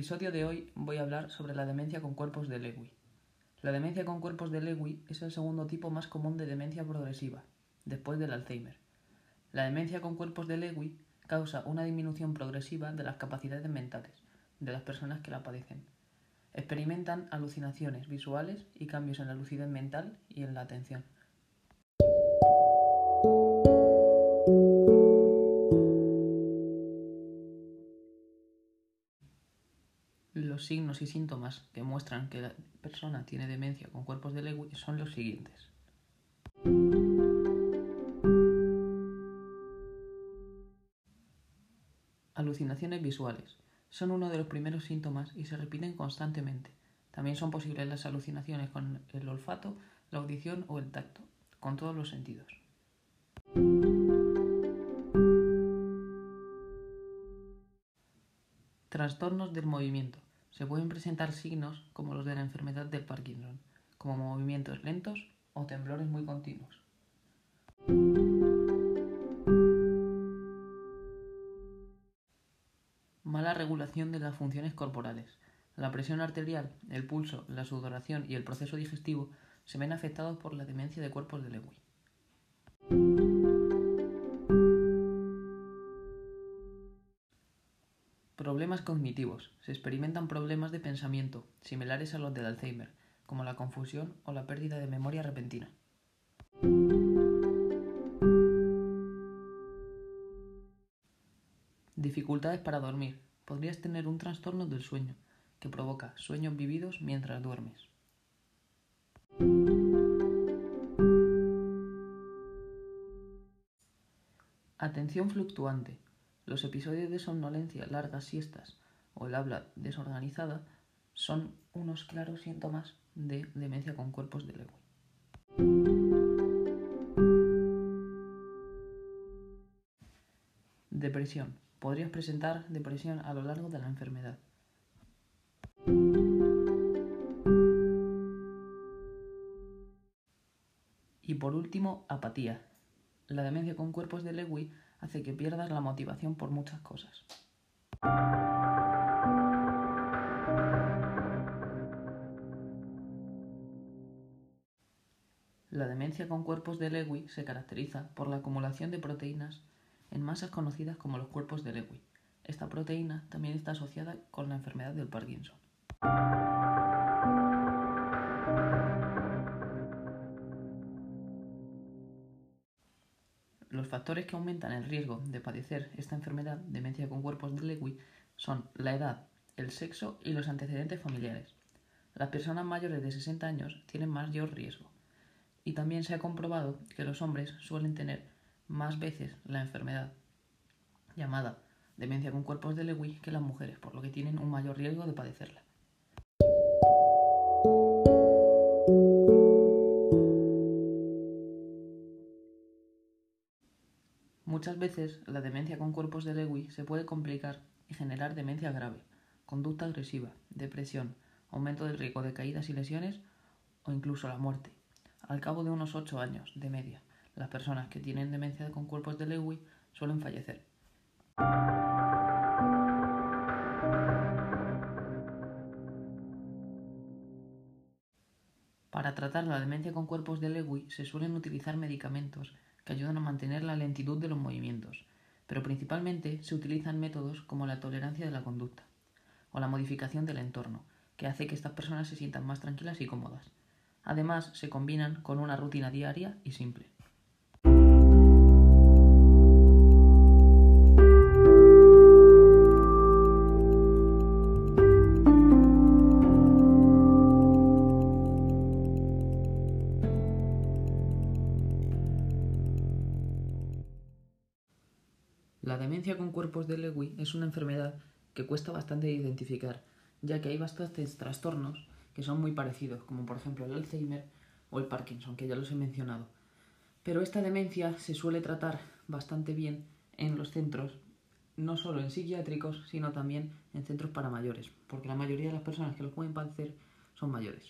El episodio de hoy voy a hablar sobre la demencia con cuerpos de Lewy. La demencia con cuerpos de Lewy es el segundo tipo más común de demencia progresiva, después del Alzheimer. La demencia con cuerpos de Lewy causa una disminución progresiva de las capacidades mentales de las personas que la padecen. Experimentan alucinaciones visuales y cambios en la lucidez mental y en la atención. Signos y síntomas que muestran que la persona tiene demencia con cuerpos de Lewy son los siguientes. Alucinaciones visuales. Son uno de los primeros síntomas y se repiten constantemente. También son posibles las alucinaciones con el olfato, la audición o el tacto, con todos los sentidos. Trastornos del movimiento. Se pueden presentar signos como los de la enfermedad del Parkinson, como movimientos lentos o temblores muy continuos. Mala regulación de las funciones corporales. La presión arterial, el pulso, la sudoración y el proceso digestivo se ven afectados por la demencia de cuerpos de Lewy. Problemas cognitivos. Se experimentan problemas de pensamiento, similares a los del Alzheimer, como la confusión o la pérdida de memoria repentina. Dificultades para dormir. Podrías tener un trastorno del sueño, que provoca sueños vividos mientras duermes. Atención fluctuante. Los episodios de somnolencia, largas siestas o el habla desorganizada son unos claros síntomas de demencia con cuerpos de Lewy. Depresión. Podrías presentar depresión a lo largo de la enfermedad. Y por último, apatía. La demencia con cuerpos de Lewy hace que pierdas la motivación por muchas cosas. La demencia con cuerpos de Lewy se caracteriza por la acumulación de proteínas en masas conocidas como los cuerpos de Lewy. Esta proteína también está asociada con la enfermedad del Parkinson. Factores que aumentan el riesgo de padecer esta enfermedad, demencia con cuerpos de Lewy, son la edad, el sexo y los antecedentes familiares. Las personas mayores de 60 años tienen mayor riesgo. Y también se ha comprobado que los hombres suelen tener más veces la enfermedad llamada demencia con cuerpos de Lewy que las mujeres, por lo que tienen un mayor riesgo de padecerla. Muchas veces la demencia con cuerpos de Lewy se puede complicar y generar demencia grave, conducta agresiva, depresión, aumento del riesgo de caídas y lesiones o incluso la muerte. Al cabo de unos 8 años de media, las personas que tienen demencia con cuerpos de Lewy suelen fallecer. Para tratar la demencia con cuerpos de Lewy se suelen utilizar medicamentos ayudan a mantener la lentitud de los movimientos, pero principalmente se utilizan métodos como la tolerancia de la conducta o la modificación del entorno, que hace que estas personas se sientan más tranquilas y cómodas. Además, se combinan con una rutina diaria y simple. La demencia con cuerpos de Lewy es una enfermedad que cuesta bastante identificar, ya que hay bastantes trastornos que son muy parecidos, como por ejemplo el Alzheimer o el Parkinson, que ya los he mencionado. Pero esta demencia se suele tratar bastante bien en los centros, no solo en psiquiátricos, sino también en centros para mayores, porque la mayoría de las personas que lo pueden padecer son mayores.